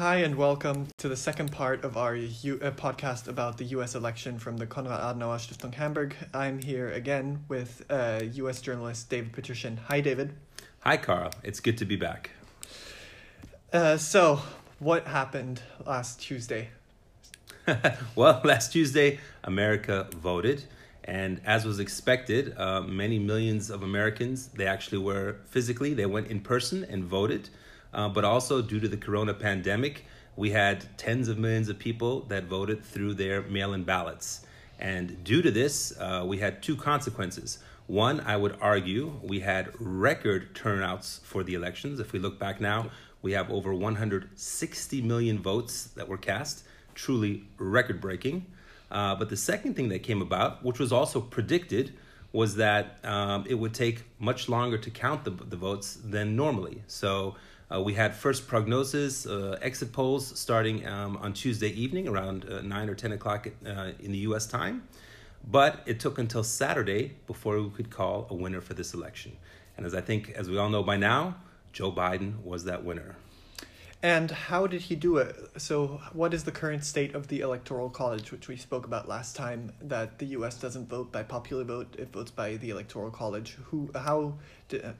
Hi, and welcome to the second part of our U- uh, podcast about the US election from the Konrad Adenauer Stiftung Hamburg. I'm here again with uh, US journalist David Patrician. Hi, David. Hi, Carl. It's good to be back. Uh, so, what happened last Tuesday? well, last Tuesday, America voted. And as was expected, uh, many millions of Americans, they actually were physically, they went in person and voted. Uh, but also, due to the corona pandemic, we had tens of millions of people that voted through their mail in ballots. And due to this, uh, we had two consequences. One, I would argue, we had record turnouts for the elections. If we look back now, we have over 160 million votes that were cast, truly record breaking. Uh, but the second thing that came about, which was also predicted, was that um, it would take much longer to count the, the votes than normally. So uh, we had first prognosis, uh, exit polls starting um, on Tuesday evening around uh, 9 or 10 o'clock uh, in the US time. But it took until Saturday before we could call a winner for this election. And as I think, as we all know by now, Joe Biden was that winner. And how did he do it? So, what is the current state of the Electoral College, which we spoke about last time? That the U.S. doesn't vote by popular vote; it votes by the Electoral College. Who, how,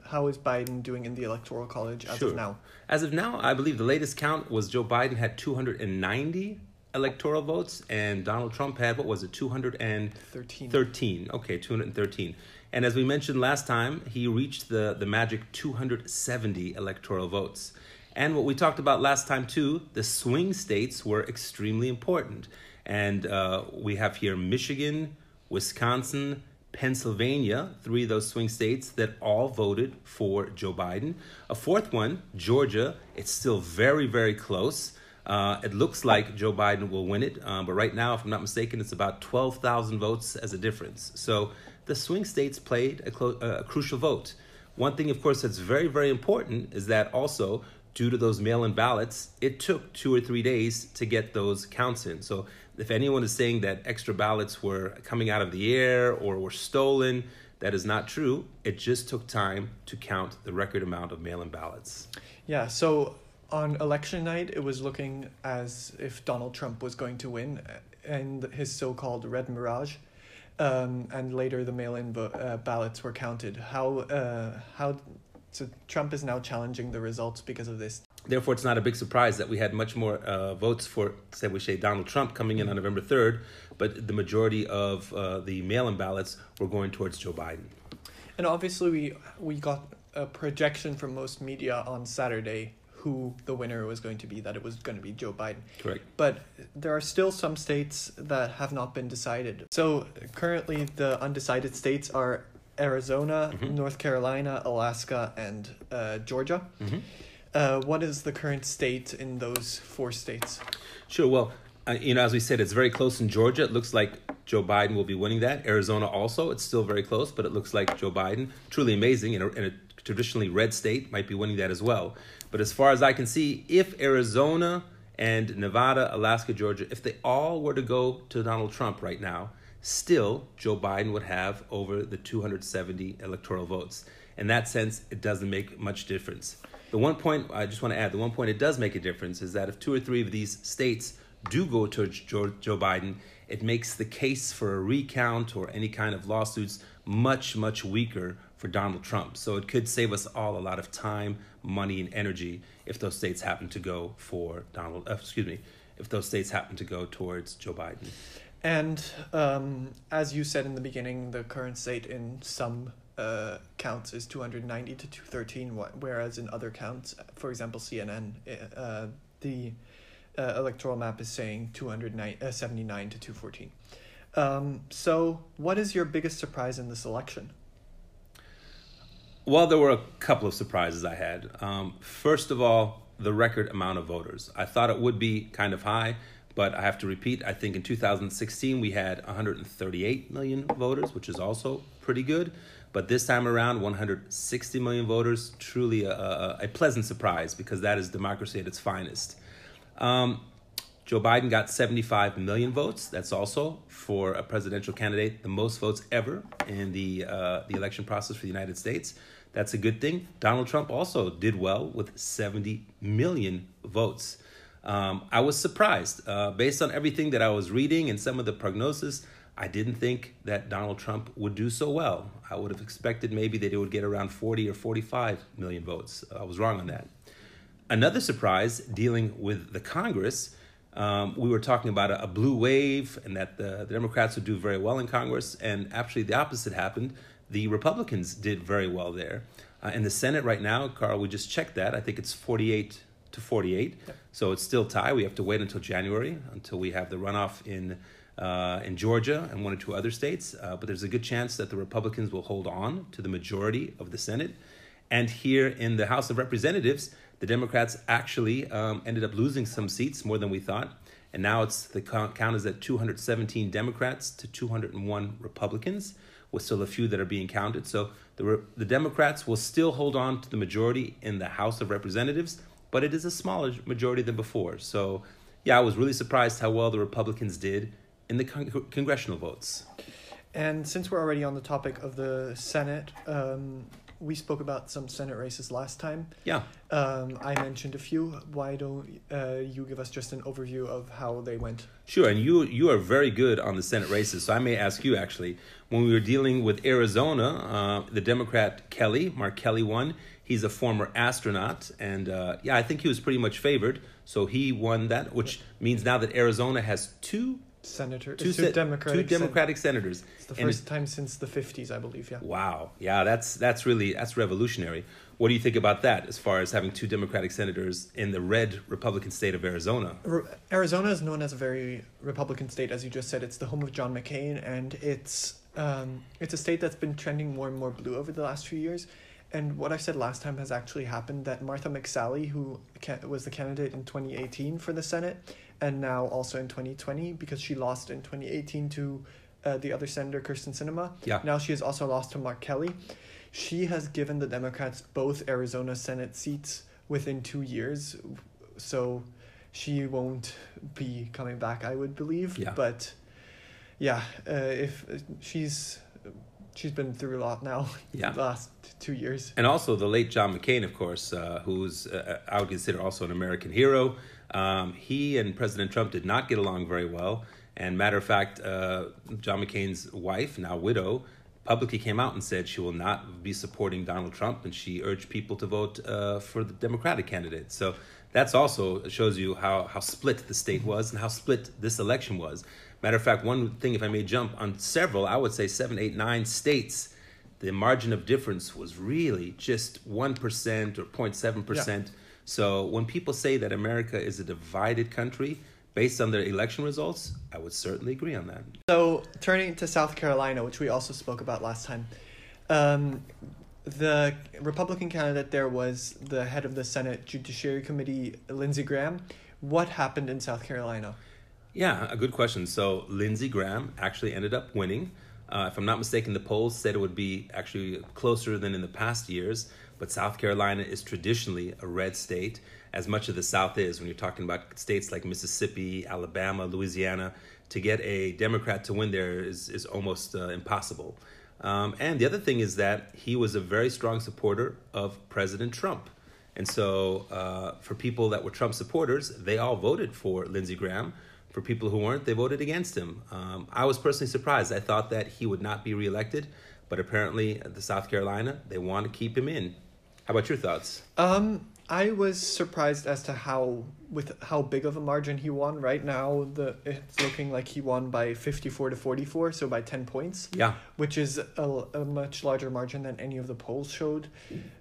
how is Biden doing in the Electoral College as sure. of now? As of now, I believe the latest count was Joe Biden had two hundred and ninety electoral votes, and Donald Trump had what was it, two hundred and thirteen? Thirteen. Okay, two hundred and thirteen. And as we mentioned last time, he reached the the magic two hundred seventy electoral votes. And what we talked about last time too, the swing states were extremely important. And uh, we have here Michigan, Wisconsin, Pennsylvania, three of those swing states that all voted for Joe Biden. A fourth one, Georgia, it's still very, very close. Uh, it looks like Joe Biden will win it, um, but right now, if I'm not mistaken, it's about 12,000 votes as a difference. So the swing states played a, clo- a crucial vote. One thing, of course, that's very, very important is that also due to those mail in ballots, it took two or three days to get those counts in. So if anyone is saying that extra ballots were coming out of the air or were stolen, that is not true. It just took time to count the record amount of mail in ballots. Yeah, so on election night, it was looking as if Donald Trump was going to win and his so called red mirage. Um, and later the mail in uh, ballots were counted. How, uh, how so Trump is now challenging the results because of this. Therefore, it's not a big surprise that we had much more uh, votes for, say, we say Donald Trump coming in on November 3rd, but the majority of uh, the mail in ballots were going towards Joe Biden. And obviously, we, we got a projection from most media on Saturday who the winner was going to be, that it was going to be Joe Biden. Correct. But there are still some states that have not been decided. So currently, the undecided states are Arizona, mm-hmm. North Carolina, Alaska, and uh, Georgia. Mm-hmm. Uh, what is the current state in those four states? Sure. Well, uh, you know, as we said, it's very close in Georgia. It looks like Joe Biden will be winning that. Arizona also, it's still very close, but it looks like Joe Biden, truly amazing in a, in a traditionally red state, might be winning that as well. But as far as I can see, if Arizona and Nevada, Alaska, Georgia, if they all were to go to Donald Trump right now, still Joe Biden would have over the 270 electoral votes. In that sense, it doesn't make much difference. The one point I just want to add, the one point it does make a difference is that if two or three of these states do go towards Joe, Joe Biden, it makes the case for a recount or any kind of lawsuits much, much weaker for Donald Trump. So it could save us all a lot of time, money, and energy if those states happen to go for Donald, uh, excuse me, if those states happen to go towards Joe Biden. And um, as you said in the beginning, the current state in some uh, counts is 290 to 213, whereas in other counts, for example, CNN, uh, the uh, electoral map is saying 279 uh, to 214. Um, so, what is your biggest surprise in this election? Well, there were a couple of surprises I had. Um, first of all, the record amount of voters. I thought it would be kind of high but I have to repeat, I think in 2016 we had 138 million voters, which is also pretty good. But this time around, 160 million voters, truly a, a, a pleasant surprise because that is democracy at its finest. Um, Joe Biden got 75 million votes. That's also for a presidential candidate the most votes ever in the uh, the election process for the United States. That's a good thing. Donald Trump also did well with 70 million votes. Um, I was surprised. Uh, based on everything that I was reading and some of the prognosis, I didn't think that Donald Trump would do so well. I would have expected maybe that it would get around 40 or 45 million votes. I was wrong on that. Another surprise dealing with the Congress, um, we were talking about a, a, blue wave and that the, the Democrats would do very well in Congress, and actually the opposite happened. The Republicans did very well there. Uh, in the Senate right now, Carl, we just checked that. I think it's 48 to 48. Yep. So it's still tie. We have to wait until January until we have the runoff in uh, in Georgia and one or two other states. Uh, but there's a good chance that the Republicans will hold on to the majority of the Senate. And here in the House of Representatives, the Democrats actually um, ended up losing some seats more than we thought. And now it's the count is at 217 Democrats to 201 Republicans, with still a few that are being counted. So the, the Democrats will still hold on to the majority in the House of Representatives, but it is a smaller majority than before. So, yeah, I was really surprised how well the Republicans did in the con- congressional votes. And since we're already on the topic of the Senate, um, we spoke about some Senate races last time. Yeah. Um, I mentioned a few. Why don't uh, you give us just an overview of how they went? Sure, and you you are very good on the Senate races, so I may ask you actually. When we were dealing with Arizona, uh, the Democrat Kelly, Mark Kelly won. He's a former astronaut, and uh, yeah, I think he was pretty much favored. So he won that, which means now that Arizona has two senator, two, two, se- Democratic, two Democratic sen- senators. It's the first time since the fifties, I believe. Yeah. Wow. Yeah, that's that's really that's revolutionary. What do you think about that, as far as having two Democratic senators in the red Republican state of Arizona? Arizona is known as a very Republican state, as you just said. It's the home of John McCain, and it's um, it's a state that's been trending more and more blue over the last few years. And what I said last time has actually happened that Martha McSally, who was the candidate in 2018 for the Senate, and now also in 2020, because she lost in 2018 to uh, the other senator, Kyrsten Sinema. Yeah. Now she has also lost to Mark Kelly. She has given the Democrats both Arizona Senate seats within two years. So she won't be coming back, I would believe. Yeah. But yeah, uh, if uh, she's she's been through a lot now. Yeah, the last two years. And also the late John McCain, of course, uh, who's uh, I would consider also an American hero. Um, he and President Trump did not get along very well. And matter of fact, uh, John McCain's wife, now widow, publicly came out and said she will not be supporting Donald Trump, and she urged people to vote uh, for the Democratic candidate. So that's also shows you how how split the state was and how split this election was. Matter of fact, one thing, if I may jump on several, I would say seven, eight, nine states, the margin of difference was really just 1% or 0.7%. Yeah. So when people say that America is a divided country, based on their election results, I would certainly agree on that. So turning to South Carolina, which we also spoke about last time, um, the Republican candidate there was the head of the Senate Judiciary Committee, Lindsey Graham. What happened in South Carolina? Yeah, a good question. So Lindsey Graham actually ended up winning. Uh, if I'm not mistaken, the polls said it would be actually closer than in the past years. But South Carolina is traditionally a red state, as much of the South is. When you're talking about states like Mississippi, Alabama, Louisiana, to get a Democrat to win there is is almost uh, impossible. Um, and the other thing is that he was a very strong supporter of President Trump. And so, uh, for people that were Trump supporters, they all voted for Lindsey Graham for people who weren't, they voted against him. Um, I was personally surprised. I thought that he would not be reelected, but apparently, the South Carolina, they want to keep him in. How about your thoughts? Um, I was surprised as to how with how big of a margin he won. Right now, the it's looking like he won by fifty four to forty four, so by ten points. Yeah, which is a, a much larger margin than any of the polls showed.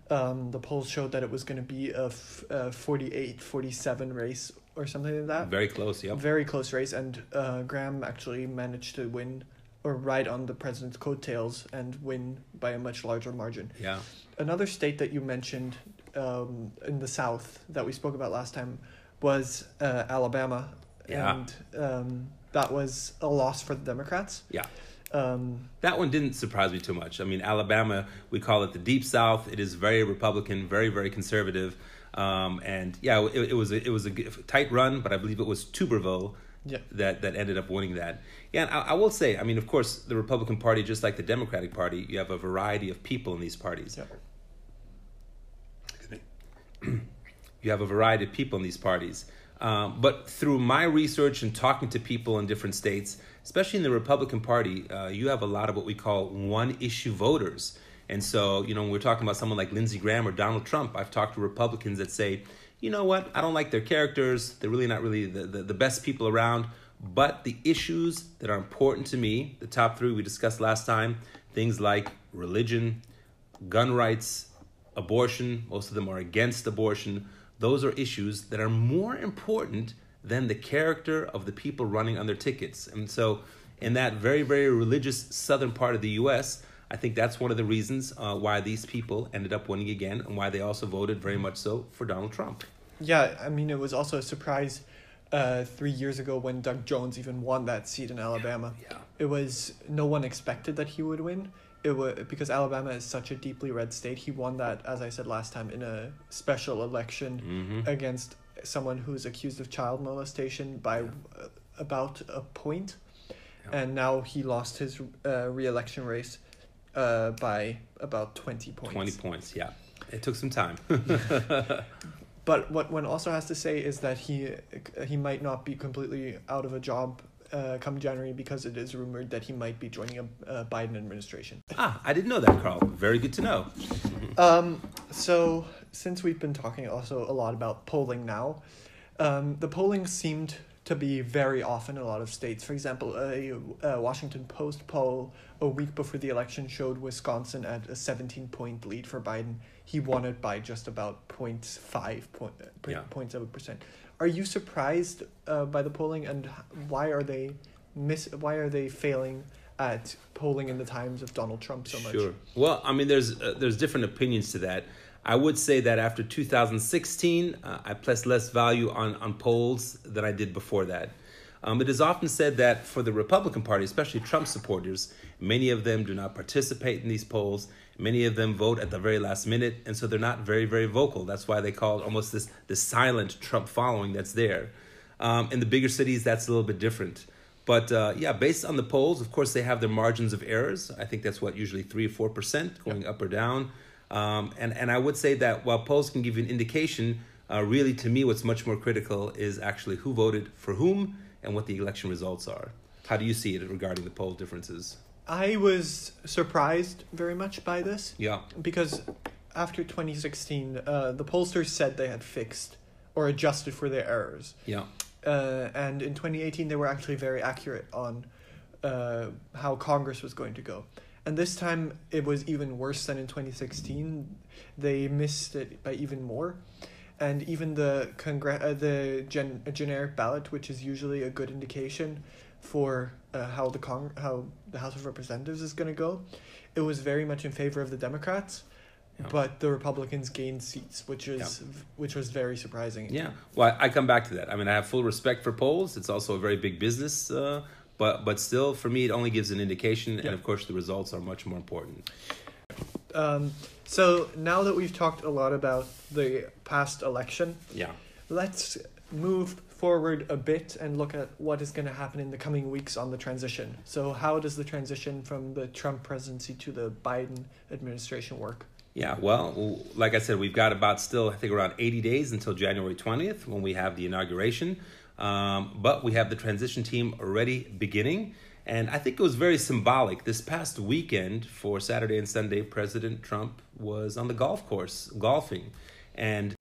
Um, the polls showed that it was going to be a, f- a 48, 47 race or something like that. Very close, yeah. Very close race, and uh, Graham actually managed to win or ride on the president's coattails and win by a much larger margin. Yeah. Another state that you mentioned um, in the South that we spoke about last time was uh, Alabama. Yeah. And um, that was a loss for the Democrats. Yeah. Um, that one didn't surprise me too much. I mean, Alabama, we call it the Deep South. It is very Republican, very, very conservative. Um, and yeah, it, it, was a, it was a tight run, but I believe it was Tuberville yeah. that that ended up winning that. Yeah, and I, I, will say, I mean, of course, the Republican Party, just like the Democratic Party, you have a variety of people in these parties. Yeah. You have a variety of people in these parties. Um, but through my research and talking to people in different states, especially in the Republican Party, uh, you have a lot of what we call one issue voters. And so, you know, when we're talking about someone like Lindsey Graham or Donald Trump, I've talked to Republicans that say, you know what, I don't like their characters. They're really not really the, the, the best people around. But the issues that are important to me, the top three we discussed last time, things like religion, gun rights, abortion, most of them are against abortion. Those are issues that are more important than the character of the people running on their tickets. And so, in that very, very religious southern part of the US, I think that's one of the reasons uh, why these people ended up winning again and why they also voted very much so for Donald Trump. Yeah, I mean, it was also a surprise uh, three years ago when Doug Jones even won that seat in Alabama. Yeah. It was no one expected that he would win. It was because Alabama is such a deeply red state. He won that, as I said last time, in a special election Mhm. against someone who's accused of child molestation by uh, about a point. Yeah. and now he lost his uh, re-election race uh, by about 20 points 20 points, yeah. It took some time. but what one also has to say is that he he might not be completely out of a job uh, come January because it is rumored that he might be joining a, a Biden administration. ah, I didn't know that, Carl. Very good to know. Um, so since we've been talking also a lot about polling now, um, the polling seemed to be very off in a lot of states. For example, a, a Washington Post poll a week before the election showed Wisconsin at a 17 point lead for Biden. He won it by just about 0.5 point, Yeah. 0.7%. Are you surprised uh, by the polling and why are they miss why are they failing at polling in the times of Donald Trump so much? Sure. Well, I mean, there's uh, there's different opinions to that. I would say that after 2016, uh, I placed less value on on polls than I did before that. Um, it is often said that for the Republican Party, especially Trump supporters, many of them do not participate in these polls. Many of them vote at the very last minute, and so they're not very, very vocal. That's why they call it almost this this silent Trump following that's there. Um, in the bigger cities, that's a little bit different. But uh, yeah, based on the polls, of course, they have their margins of errors. I think that's what usually three or four percent going up or down. Um, and and I would say that while polls can give you an indication, uh, really to me, what's much more critical is actually who voted for whom and what the election results are. How do you see it regarding the poll differences? I was surprised very much by this Yeah, because after 2016, uh, the pollsters said they had fixed or adjusted for their errors. yeah, Uh, and in 2018, they were actually very accurate on uh, how Congress was going to go. And this time, it was even worse than in 2016. They missed it by even more. And even the congre- uh, the gen- generic ballot, which is usually a good indication for uh, how the Cong- how the House of Representatives is going to go, it was very much in favor of the Democrats. Yeah. But the Republicans gained seats, which is which was very surprising. yeah. Well, I come back to that. I mean, I have full respect for polls. It's also a very big business, uh, but but still, for me, it only gives an indication, Yeah. and of course, the results are much more important. Um, so now that we've talked a lot about the past election, Yeah. let's move forward a bit and look at what is going to happen in the coming weeks on the transition. So, how does the transition from the Trump presidency to the Biden administration work? Yeah, well, like I said, we've got about still, I think, around 80 days until January 20th when we have the inauguration. Um, but we have the transition team already beginning. And I think it was very symbolic. This past weekend for Saturday and Sunday, President Trump was on the golf course golfing. And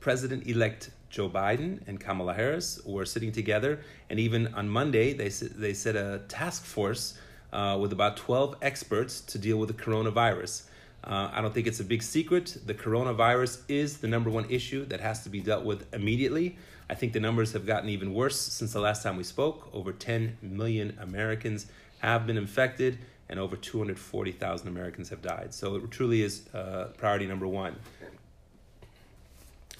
President elect Joe Biden and Kamala Harris were sitting together. And even on Monday, they, they set a task force uh, with about 12 experts to deal with the coronavirus. Uh, I don't think it's a big secret. The coronavirus is the number one issue that has to be dealt with immediately. I think the numbers have gotten even worse since the last time we spoke. Over 10 million Americans have been infected, and over 240,000 Americans have died. So it truly is uh, priority number one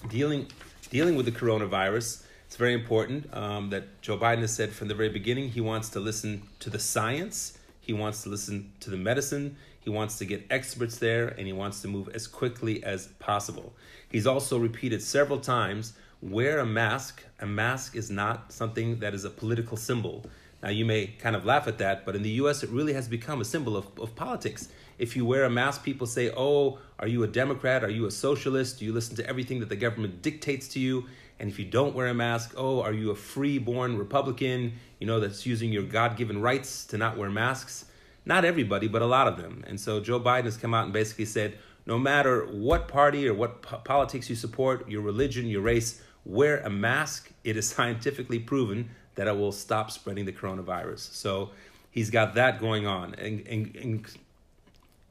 dealing dealing with the coronavirus. It's very important um, that Joe Biden has said from the very beginning he wants to listen to the science, he wants to listen to the medicine, he wants to get experts there, and he wants to move as quickly as possible. He's also repeated several times wear a mask. A mask is not something that is a political symbol. Now, you may kind of laugh at that, but in the US, it really has become a symbol of, of politics. if you wear a mask, people say, "Oh, are you a Democrat? Are you a socialist? Do you listen to everything that the government dictates to you?" And if you don't wear a mask, oh, are you a free-born Republican? You know that's using your God-given rights to not wear masks. Not everybody, but a lot of them. And so Joe Biden has come out and basically said, no matter what party or what po- politics you support, your religion, your race, wear a mask. It is scientifically proven that it will stop spreading the coronavirus. So he's got that going on. And, and, and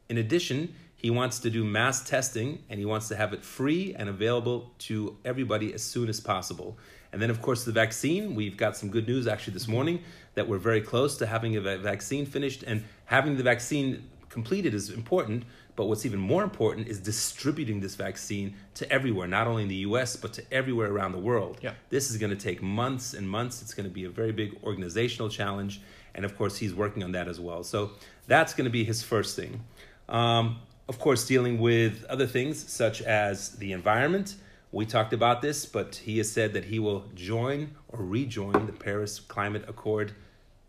in addition, he wants to do mass testing and he wants to have it free and available to everybody as soon as possible. And then, of course, the vaccine. We've got some good news actually this morning that we're very close to having a vaccine finished. And having the vaccine completed is important. But what's even more important is distributing this vaccine to everywhere, not only in the US, but to everywhere around the world. Yeah. This is going to take months and months. It's going to be a very big organizational challenge. And of course, he's working on that as well. So that's going to be his first thing. Um, of course, dealing with other things such as the environment. We talked about this, but he has said that he will join or rejoin the Paris Climate Accord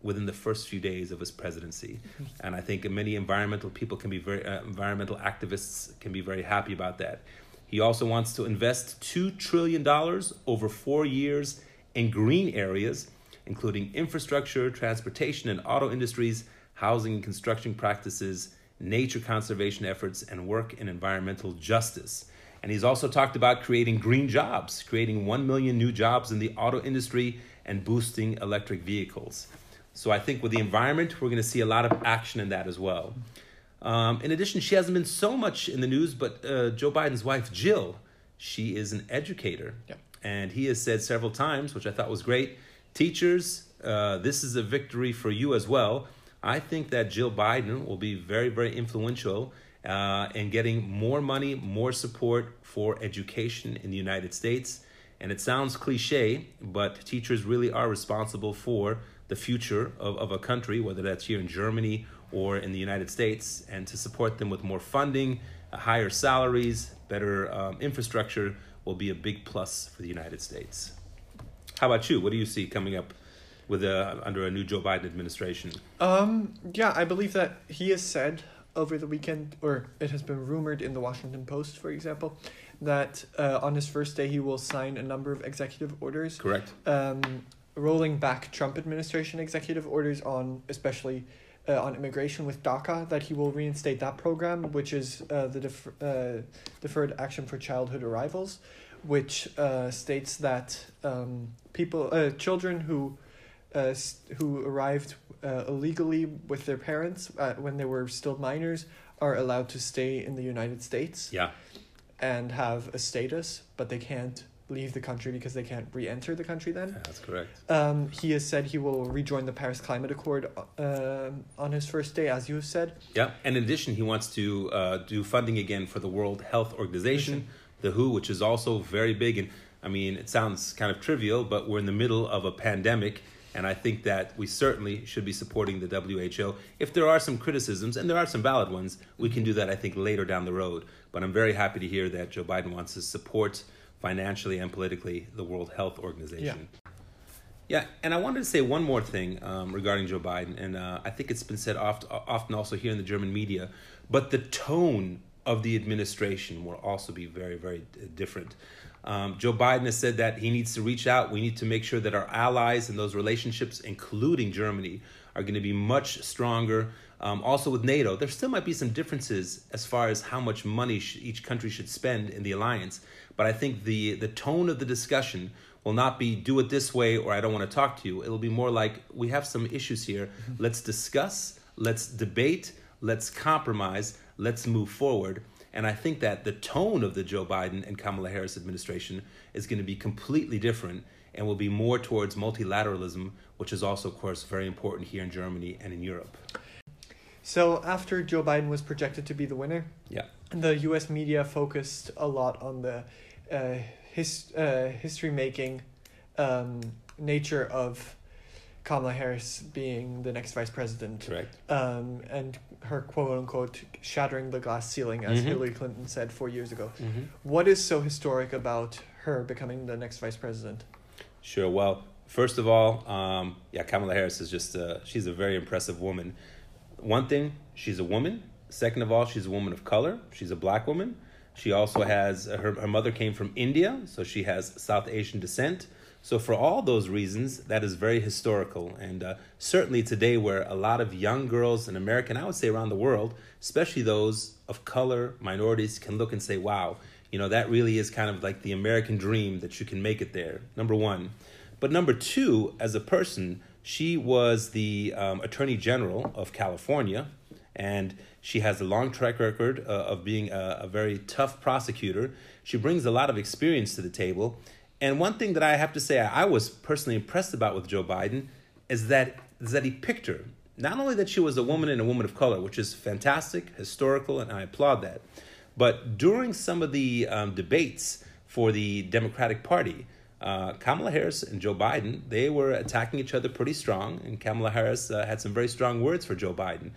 within the first few days of his presidency. And I think many environmental people can be very, uh, environmental activists can be very happy about that. He also wants to invest $2 trillion over four years in green areas, including infrastructure, transportation and auto industries, housing and construction practices, nature conservation efforts, and work in environmental justice. And he's also talked about creating green jobs, creating 1 million new jobs in the auto industry and boosting electric vehicles. So I think with the environment, we're going to see a lot of action in that as well. Um, in addition, she hasn't been so much in the news, but uh, Joe Biden's wife, Jill, she is an educator. Yeah. And he has said several times, which I thought was great teachers, uh, this is a victory for you as well. I think that Jill Biden will be very, very influential uh, in getting more money, more support for education in the United States. And it sounds cliche, but teachers really are responsible for the future of, of a country, whether that's here in Germany or in the United States, and to support them with more funding, uh, higher salaries, better um, infrastructure will be a big plus for the United States. How about you? What do you see coming up with a, under a new Joe Biden administration? Um, yeah, I believe that he has said over the weekend, or it has been rumored in the Washington Post, for example, that uh, on his first day he will sign a number of executive orders. Correct. Um, rolling back Trump administration executive orders on especially uh, on immigration with DACA that he will reinstate that program, which is uh, the def- uh, deferred action for childhood arrivals, which uh, states that um, people uh, children who uh, who arrived uh, illegally with their parents uh, when they were still minors are allowed to stay in the United States Yeah. and have a status, but they can't leave the country because they can't re-enter the country then. That's correct. Um, he has said he will rejoin the Paris Climate Accord uh, on his first day, as you have said. Yeah, and in addition, he wants to uh, do funding again for the World Health Organization, the WHO, which is also very big. And I mean, it sounds kind of trivial, but we're in the middle of a pandemic, and I think that we certainly should be supporting the WHO. If there are some criticisms, and there are some valid ones, we can do that, I think, later down the road. But I'm very happy to hear that Joe Biden wants to support financially and politically the World Health Organization. Yeah, Yeah, and I wanted to say one more thing um, regarding Joe Biden, and uh, I think it's been said oft, often also here in the German media, but the tone of the administration will also be very, very different. Um, Joe Biden has said that he needs to reach out. We need to make sure that our allies and those relationships, including Germany, are going to be much stronger. Um, also with NATO, there still might be some differences as far as how much money sh- each country should spend in the alliance. But I think the the tone of the discussion will not be do it this way or I don't want to talk to you. It'll be more like we have some issues here. Let's discuss, let's debate, let's compromise, let's move forward. And I think that the tone of the Joe Biden and Kamala Harris administration is going to be completely different and will be more towards multilateralism, which is also, of course, very important here in Germany and in Europe. So after Joe Biden was projected to be the winner, Yeah. the U.S. media focused a lot on the uh, his uh, history making um, nature of Kamala Harris being the next vice president, Correct. um, and her quote unquote shattering the glass ceiling, as Mhm. Hillary Clinton said four years ago. Mm-hmm. What is so historic about her becoming the next vice president? Sure. Well, first of all, um, yeah, Kamala Harris is just uh, she's a very impressive woman. One thing, she's a woman. Second of all, she's a woman of color. She's a black woman. She also has her, her mother came from India, so she has South Asian descent. So, for all those reasons, that is very historical. And uh, certainly today, where a lot of young girls in America, and I would say around the world, especially those of color, minorities, can look and say, wow, you know, that really is kind of like the American dream that you can make it there. Number one. But number two, as a person, she was the um, Attorney General of California, and she has a long track record uh, of being a, a very tough prosecutor. She brings a lot of experience to the table and one thing that I have to say I was personally impressed about with Joe Biden is that is that he picked her. Not only that she was a woman and a woman of color, which is fantastic, historical, and I applaud that, but during some of the um, debates for the Democratic Party, uh, Kamala Harris and Joe Biden, they were attacking each other pretty strong, and Kamala Harris uh, had some very strong words for Joe Biden.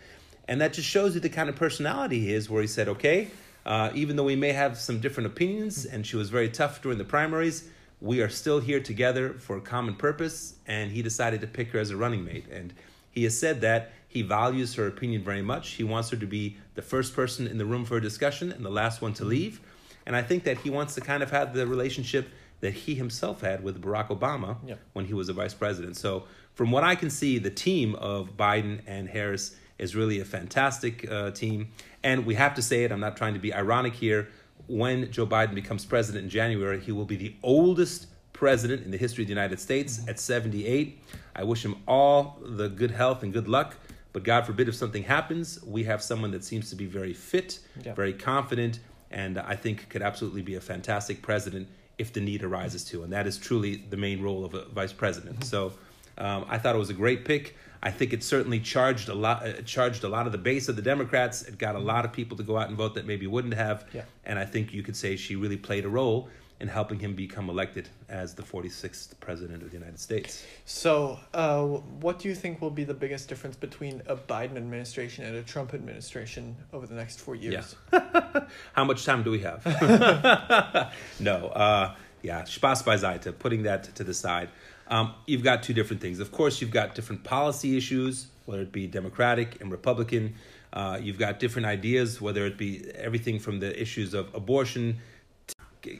And that just shows you the kind of personality he is, where he said, okay, uh, even though we may have some different opinions, and she was very tough during the primaries, we are still here together for a common purpose, and he decided to pick her as a running mate. And he has said that he values her opinion very much. He wants her to be the first person in the room for a discussion and the last one to leave. And I think that he wants to kind of have the relationship that he himself had with Barack Obama yeah. when he was a vice president. So, from what I can see, the team of Biden and Harris is really a fantastic uh, team. And we have to say it, I'm not trying to be ironic here when Joe Biden becomes president in January, he will be the oldest president in the history of the United States at 78. I wish him all the good health and good luck. But God forbid if something happens, we have someone that seems to be very fit, yeah. very confident, and I think could absolutely be a fantastic president if the need arises to. And that is truly the main role of a vice president. Mm-hmm. So um, I thought it was a great pick. I think it certainly charged a lot, uh, charged a lot of the base of the Democrats. It got a lot of people to go out and vote that maybe wouldn't have. Yeah. And I think you could say she really played a role in helping him become elected as the 46th president of the United States. So, uh, what do you think will be the biggest difference between a Biden administration and a Trump administration over the next four years? Yeah. How much time do we have? no. Uh, yeah, Spaß beiseite, putting that to the side. Um, you've got two different things. Of course, you've got different policy issues, whether it be Democratic and Republican. Uh, you've got different ideas, whether it be everything from the issues of abortion,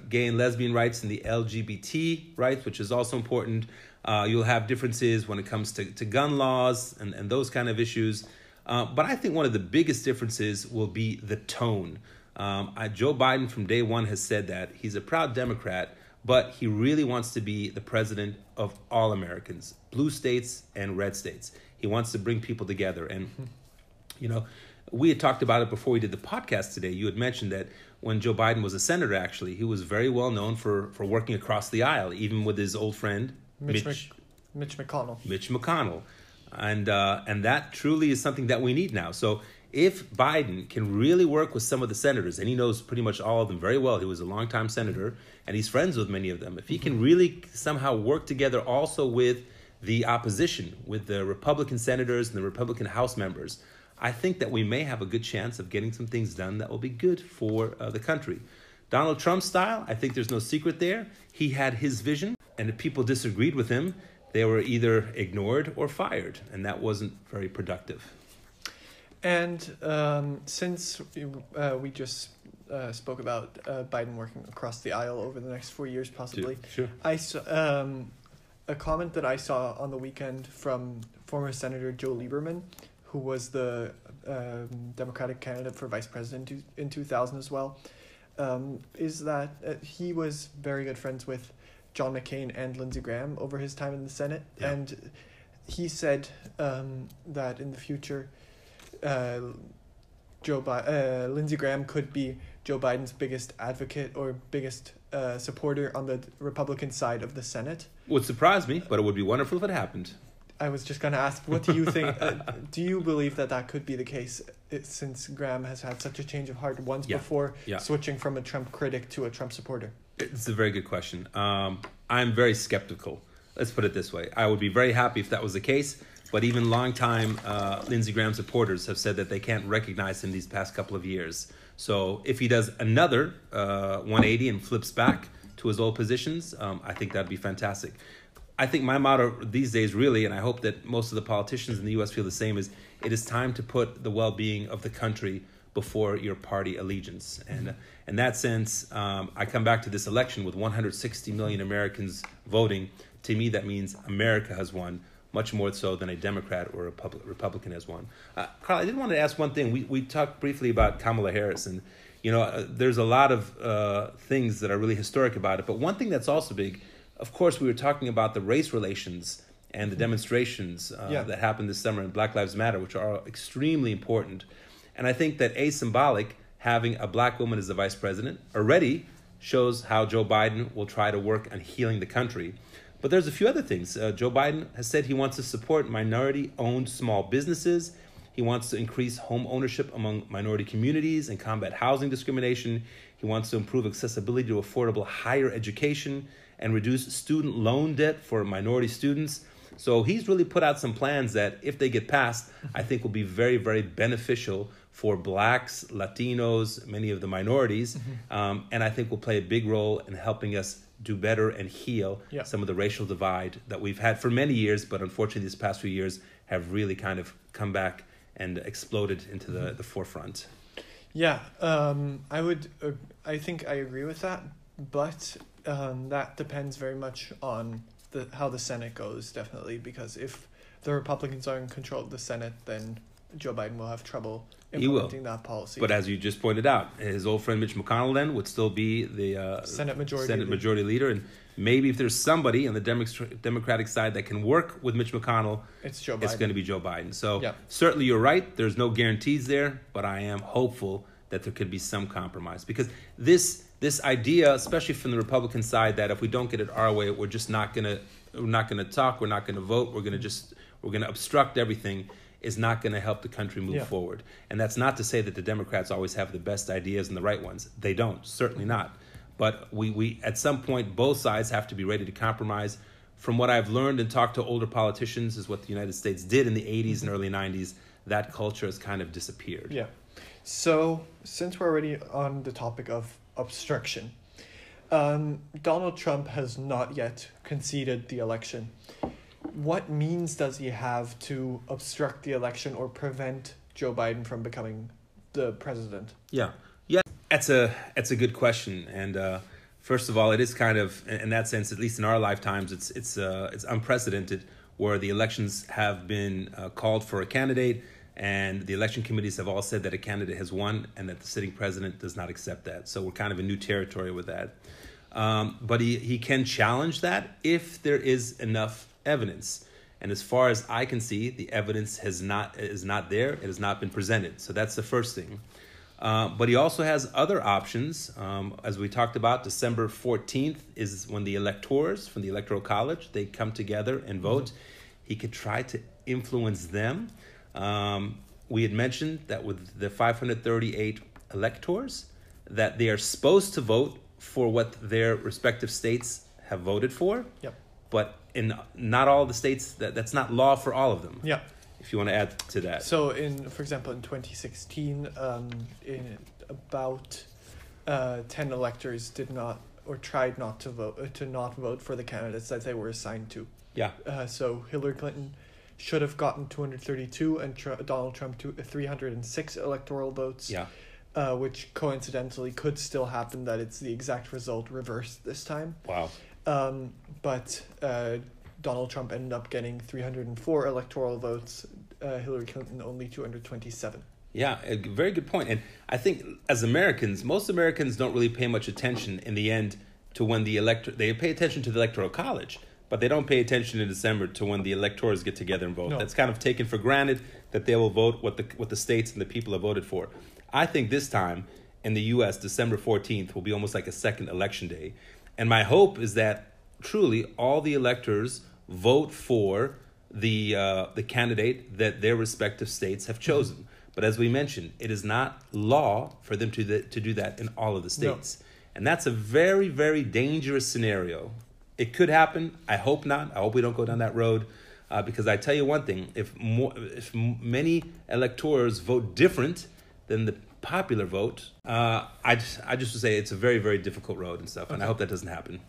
gay and lesbian rights, and the LGBT rights, which is also important. Uh, you'll have differences when it comes to, to gun laws and, and those kind of issues. Uh, but I think one of the biggest differences will be the tone. Um, I, Joe Biden from day one has said that he's a proud Democrat, but he really wants to be the president of all Americans, blue states and red states. He wants to bring people together. And, you know, we had talked about it before we did the podcast today. You had mentioned that when Joe Biden was a senator, actually, he was very well known for, for working across the aisle, even with his old friend, Mitch, Mitch, Mitch McConnell. Mitch McConnell. And, uh, and that truly is something that we need now. So if Biden can really work with some of the senators, and he knows pretty much all of them very well, he was a longtime senator and he's friends with many of them. If he can really somehow work together also with the opposition, with the Republican senators and the Republican House members, I think that we may have a good chance of getting some things done that will be good for uh, the country. Donald Trump style, I think there's no secret there. He had his vision, and if people disagreed with him, they were either ignored or fired, and that wasn't very productive. And um, since uh, we just uh, spoke about uh, Biden working across the aisle over the next four years, possibly, sure. I saw um, a comment that I saw on the weekend from former Senator Joe Lieberman, who was the um, Democratic candidate for vice president in 2000 as well, um, is that uh, he was very good friends with John McCain and Lindsey Graham over his time in the Senate. Yeah. And he said um, that in the future, uh, Joe Bi- uh, Lindsey Graham could be Joe Biden's biggest advocate or biggest uh, supporter on the Republican side of the Senate. Would surprise me, but it would be wonderful if it happened. I was just going to ask, what do you think? uh, do you believe that that could be the case uh, since Graham has had such a change of heart once yeah. before yeah. switching from a Trump critic to a Trump supporter? It's a very good question. Um, I'm very skeptical. Let's put it this way. I would be very happy if that was the case, but even longtime uh, Lindsey Graham supporters have said that they can't recognize him these past couple of years. So if he does another uh, 180 and flips back to his old positions, um, I think that'd be fantastic. I think my motto these days, really, and I hope that most of the politicians in the U.S. feel the same, is it is time to put the well being of the country before your party allegiance. And in that sense, um, I come back to this election with 160 million Americans voting. To me, that means America has won much more so than a Democrat or a Republican has won. Uh, Carl, I did want to ask one thing. We we talked briefly about Kamala Harris, and you know, uh, there's a lot of uh, things that are really historic about it. But one thing that's also big, of course, we were talking about the race relations and the demonstrations uh, yeah. that happened this summer in Black Lives Matter, which are extremely important. And I think that a symbolic having a black woman as the vice president already shows how Joe Biden will try to work on healing the country. But there's a few other things. Uh, Joe Biden has said he wants to support minority owned small businesses. He wants to increase home ownership among minority communities and combat housing discrimination. He wants to improve accessibility to affordable higher education and reduce student loan debt for minority students. So he's really put out some plans that, if they get passed, I think will be very, very beneficial for blacks, Latinos, many of the minorities, mm-hmm. um, and I think will play a big role in helping us do better and heal yeah. some of the racial divide that we've had for many years, but unfortunately, these past few years have really kind of come back and exploded into the, the forefront. Yeah, um, I would. Uh, I think I agree with that, but um, that depends very much on the how the Senate goes. Definitely, because if the Republicans are in control of the Senate, then Joe Biden will have trouble implementing that policy. But as you just pointed out, his old friend Mitch McConnell then would still be the uh, Senate majority Senate leader. majority leader, and maybe if there's somebody on the Democratic side that can work with Mitch McConnell, it's Joe. Biden. It's going to be Joe Biden. So yeah. certainly you're right. There's no guarantees there, but I am hopeful that there could be some compromise because this this idea, especially from the Republican side, that if we don't get it our way, we're just not gonna we're not gonna talk, we're not gonna vote, we're gonna just we're gonna obstruct everything is not going to help the country move yeah. forward. And that's not to say that the Democrats always have the best ideas and the right ones. They don't, certainly not. But we, we at some point, both sides have to be ready to compromise. From what I've learned and talked to older politicians, is what the United States did in the 80s and early 90s. That culture has kind of disappeared. Yeah. So, since we're already on the topic of obstruction, um, Donald Trump has not yet conceded the election what means does he have to obstruct the election or prevent Joe Biden from becoming the president? Yeah, yeah, that's a that's a good question. And uh, first of all, it is kind of in that sense, at least in our lifetimes, it's it's uh, it's unprecedented where the elections have been uh, called for a candidate. And the election committees have all said that a candidate has won and that the sitting president does not accept that. So we're kind of in new territory with that. Um, but he, he can challenge that if there is enough evidence. And as far as I can see, the evidence has not is not there. It has not been presented. So that's the first thing. Uh, but he also has other options. Um, as we talked about, December 14th is when the electors from the Electoral College they come together and vote. Mm-hmm. He could try to influence them. Um, we had mentioned that with the 538 electors, that they are supposed to vote for what their respective states have voted for. Yep. But in not all the states that that's not law for all of them. Yeah. If you want to add to that. So in for example in 2016 um, in about uh, 10 electors did not or tried not to vote uh, to not vote for the candidates that they were assigned to. Yeah. Uh, so Hillary Clinton should have gotten 232 and Tr- Donald Trump to 306 electoral votes. Yeah. Uh, which coincidentally could still happen that it's the exact result reversed this time. Wow. Um, but uh, Donald Trump ended up getting 304 electoral votes, uh, Hillary Clinton only 227. Yeah, a very good point. And I think as Americans, most Americans don't really pay much attention in the end to when the elector they pay attention to the electoral college, but they don't pay attention in December to when the electors get together and vote. No. That's kind of taken for granted that they will vote what the what the states and the people have voted for. I think this time in the US, December 14th will be almost like a second election day and my hope is that truly all the electors vote for the uh, the candidate that their respective states have chosen. Mm-hmm. But as we mentioned, it is not law for them to the, to do that in all of the states, no. and that's a very very dangerous scenario. It could happen. I hope not. I hope we don't go down that road. Uh, because I tell you one thing: if more, if many electors vote different than the popular vote, uh, I just, I just would say it's a very very difficult road and stuff, okay. and I hope that doesn't happen.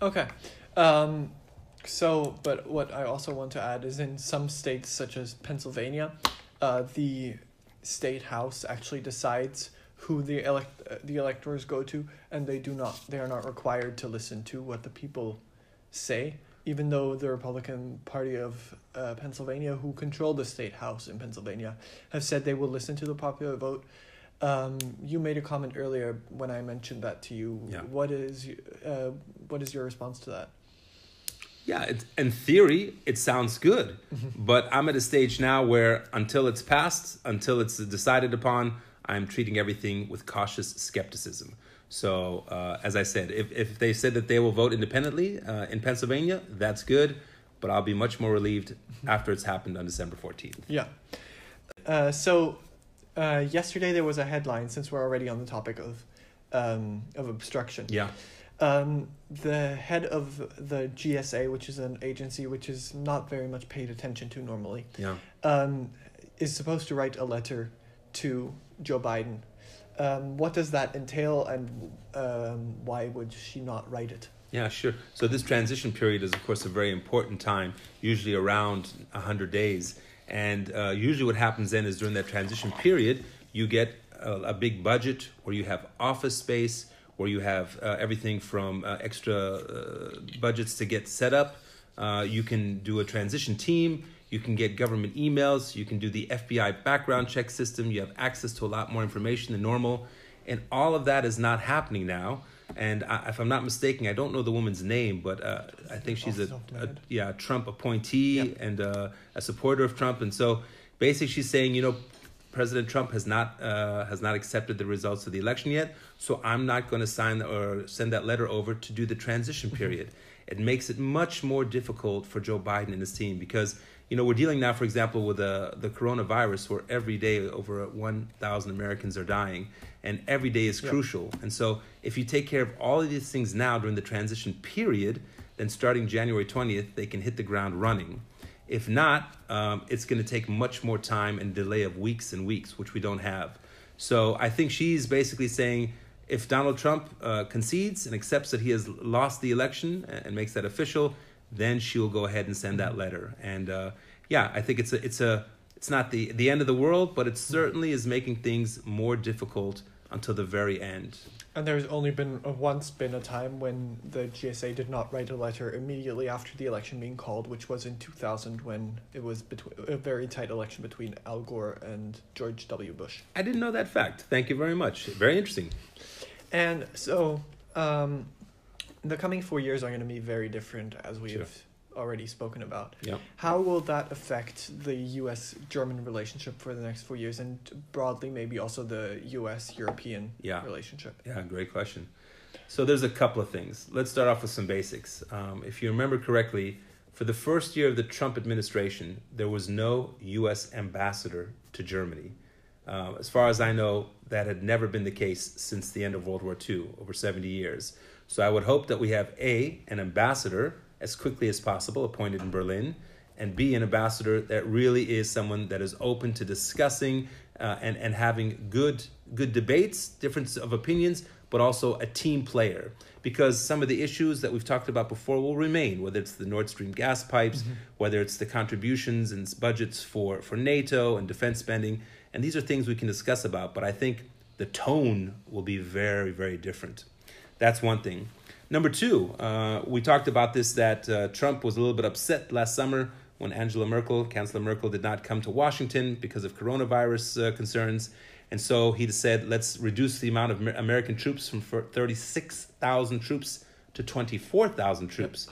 Okay, um, so but what I also want to add is in some states such as Pennsylvania, uh, the state house actually decides who the elect uh, the electors go to, and they do not. They are not required to listen to what the people say, even though the Republican Party of uh, Pennsylvania, who control the state house in Pennsylvania, have said they will listen to the popular vote. Um, you made a comment earlier when I mentioned that to you. Yeah. What is uh, what is your response to that? Yeah, it's, in theory, it sounds good. Mm-hmm. But I'm at a stage now where until it's passed, until it's decided upon, I'm treating everything with cautious skepticism. So, uh, as I said, if, if they said that they will vote independently uh, in Pennsylvania, that's good. But I'll be much more relieved after it's happened on December 14th. Yeah. Uh, so, uh, yesterday there was a headline. Since we're already on the topic of, um, of obstruction. Yeah. Um, the head of the GSA, which is an agency which is not very much paid attention to normally, Yeah. um, is supposed to write a letter to Joe Biden. Um, what does that entail, and um, why would she not write it? Yeah, sure. So this transition period is, of course, a very important time, usually around 100 days. And uh, usually what happens then is during that transition period, you get a, a big budget where you have office space, where you have uh, everything from uh, extra uh, budgets to get set up. Uh, you can do a transition team. You can get government emails. You can do the FBI background check system. You have access to a lot more information than normal. And all of that is not happening now. And I, if I'm not mistaken, I don't know the woman's name, but uh, I think she's a, top of my a yeah Trump appointee Yeah. and uh, a supporter of Trump. And so basically, she's saying, you know, President Trump has not uh, has not accepted the results of the election yet, so I'm not going to sign or send that letter over to do the transition period. It makes it much more difficult for Joe Biden and his team because you know we're dealing now, for example, with uh, the coronavirus, where every day over 1,000 Americans are dying, and every day is Yeah. crucial. And so if you take care of all of these things now during the transition period, then starting January 20th, they can hit the ground running. If not, um, it's going to take much more time and delay of weeks and weeks, which we don't have. So I think she's basically saying if Donald Trump uh, concedes and accepts that he has lost the election and makes that official, then she'll go ahead and send that letter. And uh, yeah, I think it's a it's a it's not the the end of the world, but it certainly is making things more difficult until the very end. And there's only been uh, once been a time when the GSA did not write a letter immediately after the election being called, which was in 2000 when it was between a very tight election between Al Gore and George W. Bush. I didn't know that fact. Thank you very much. Very interesting. And so, um, the coming four years are going to be very different, as we've Sure. already spoken about. Yeah. How will that affect the U.S. German relationship for the next four years, and broadly, maybe also the U.S. European Yeah. relationship? Yeah, great question. So there's a couple of things. Let's start off with some basics. Um, if you remember correctly, for the first year of the Trump administration, there was no U.S. ambassador to Germany. Uh, as far as I know, that had never been the case since the end of World War II, over 70 years. So I would hope that we have A, an ambassador as quickly as possible appointed in Berlin, and B, an ambassador that really is someone that is open to discussing uh, and, and having good, good debates, difference of opinions, but also a team player. Because some of the issues that we've talked about before will remain, whether it's the Nord Stream gas pipes, whether it's the contributions and budgets for, for NATO and defense spending. And these are things we can discuss about, but I think the tone will be very, very different. That's one thing. Number two, uh, we talked about this that uh, Trump was a little bit upset last summer when Angela Merkel, Chancellor Merkel, did not come to Washington because of coronavirus uh, concerns. And so he said, let's reduce the amount of Amer- American troops from 36,000 troops to 24,000 troops.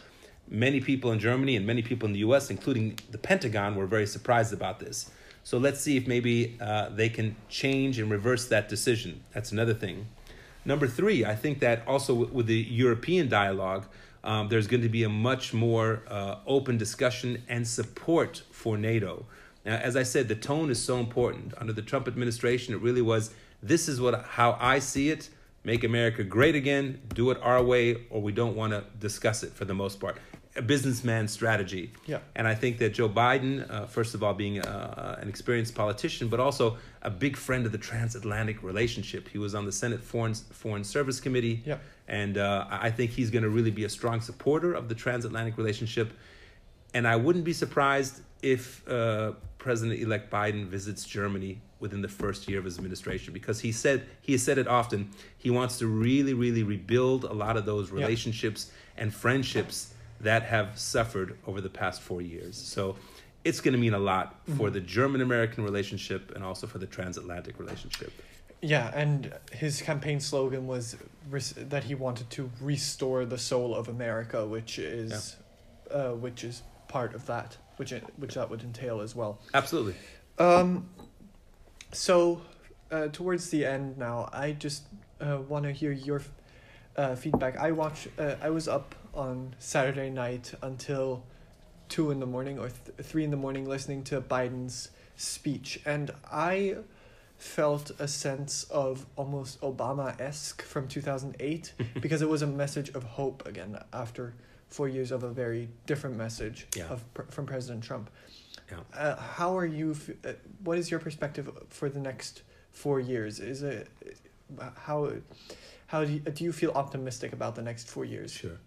Many people in Germany and many people in the US, including the Pentagon, were very surprised about this. So let's see if maybe uh, they can change and reverse that decision. That's another thing. Number three, I think that also with, the European dialogue, um, there's going to be a much more uh, open discussion and support for NATO. Now, as I said, the tone is so important. Under the Trump administration, it really was this is what how I see it. Make America great again. Do it our way, or we don't want to discuss it for the most part. A businessman strategy. Yeah. And I think that Joe Biden, uh, first of all, being uh, an experienced politician, but also a big friend of the transatlantic relationship. He was on the Senate Foreign Foreign Service Committee, Yeah. and uh, I think he's going to really be a strong supporter of the transatlantic relationship. And I wouldn't be surprised if uh, President-elect Biden visits Germany within the first year of his administration, because he said he has said it often. He wants to really, really rebuild a lot of those relationships yeah. and friendships that have suffered over the past four years. So it's going to mean a lot for mm-hmm. the German American relationship and also for the transatlantic relationship. Yeah, and his campaign slogan was that he wanted to restore the soul of America, which is, yeah. uh, which is part of that, which it, which that would entail as well. Absolutely. Um, so, uh, towards the end now, I just uh, want to hear your uh, feedback. I watch. Uh, I was up on Saturday night until two in the morning or th- three in the morning listening to Biden's speech, and I felt a sense of almost Obama esque from 2008 because it was a message of hope again after four years of a very different message yeah. of from President Trump. Yeah. Uh, how are you? Uh, what is your perspective for the next four years? Is it how how do you, do you feel optimistic about the next four years? Sure.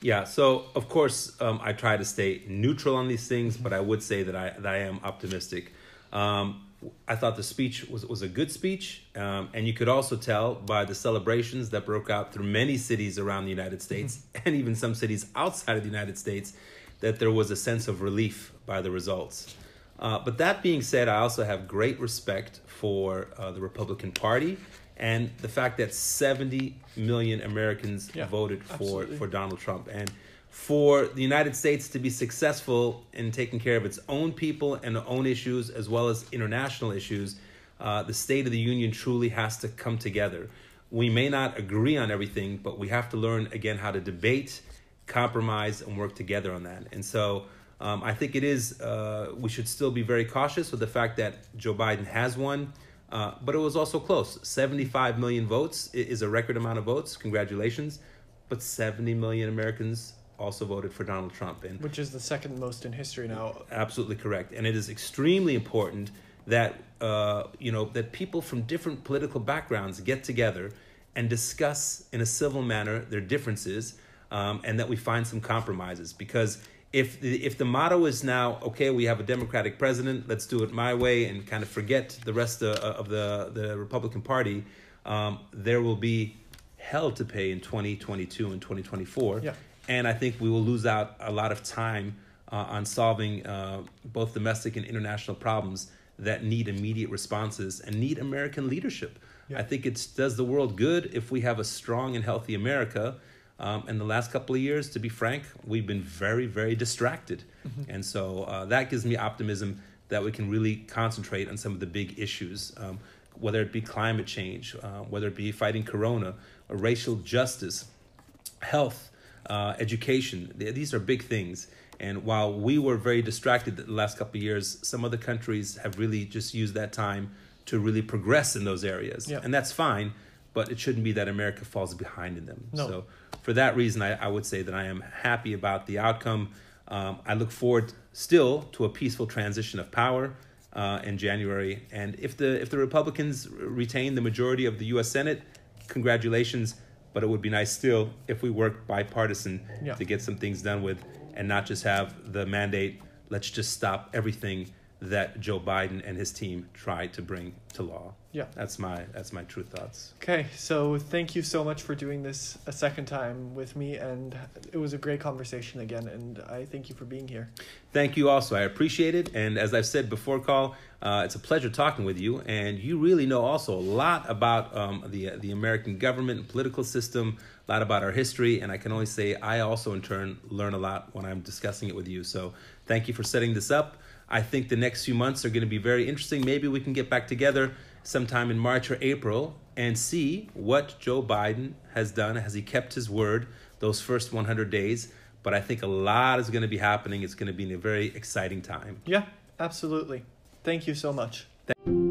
Yeah. So of course, um, I try to stay neutral on these things, but I would say that I that I am optimistic. Um, I thought the speech was, was a good speech, um, and you could also tell by the celebrations that broke out through many cities around the United States mm-hmm. and even some cities outside of the United States that there was a sense of relief by the results. Uh, but that being said, I also have great respect for uh, the Republican Party and the fact that 70 million Americans yeah, voted for, for Donald Trump. And for the United States to be successful in taking care of its own people and own issues as well as international issues, uh, the State of the Union truly has to come together. We may not agree on everything, but we have to learn again how to debate, compromise, and work together on that. And so um, I think it is, uh, we should still be very cautious with the fact that Joe Biden has won. Uh, but it was also close. 75 million votes is a record amount of votes. Congratulations. But 70 million Americans also voted for Donald Trump. And Which is the second most in history now. Absolutely correct. And it is extremely important that uh, you know that people from different political backgrounds get together and discuss in a civil manner their differences, um, and that we find some compromises. Because if the, if the motto is now okay, we have a Democratic president, let's do it my way, and kind of forget the rest of, of the the Republican Party, um, there will be hell to pay in 2022 and 2024. Yeah and I think we will lose out a lot of time uh, on solving uh, both domestic and international problems that need immediate responses and need American leadership. Yeah. I think it does the world good if we have a strong and healthy America. Um, in the last couple of years, to be frank, we've been very, very distracted. Mm-hmm. And so uh, that gives me optimism that we can really concentrate on some of the big issues, um, whether it be climate change, uh, whether it be fighting corona, or racial justice, health, uh, education. These are big things. And while we were very distracted the last couple of years, some other countries have really just used that time to really progress in those areas. Yeah. And that's fine, but it shouldn't be that America falls behind in them. No. So, for that reason, I, I would say that I am happy about the outcome. Um, I look forward still to a peaceful transition of power uh, in January. And if the if the Republicans retain the majority of the U.S. Senate, congratulations but it would be nice still if we work bipartisan yeah. to get some things done with and not just have the mandate let's just stop everything that Joe Biden and his team tried to bring to law. Yeah. That's my that's my true thoughts. Okay, so thank you so much for doing this a second time with me and it was a great conversation again and I thank you for being here. Thank you also. I appreciate it and as I've said before Carl, uh, it's a pleasure talking with you and you really know also a lot about um, the the American government and political system, a lot about our history and I can only say I also in turn learn a lot when I'm discussing it with you. So thank you for setting this up. I think the next few months are going to be very interesting. Maybe we can get back together sometime in March or April and see what Joe Biden has done. Has he kept his word those first 100 days? But I think a lot is going to be happening. It's going to be a very exciting time. Yeah, absolutely. Thank you so much. Thank-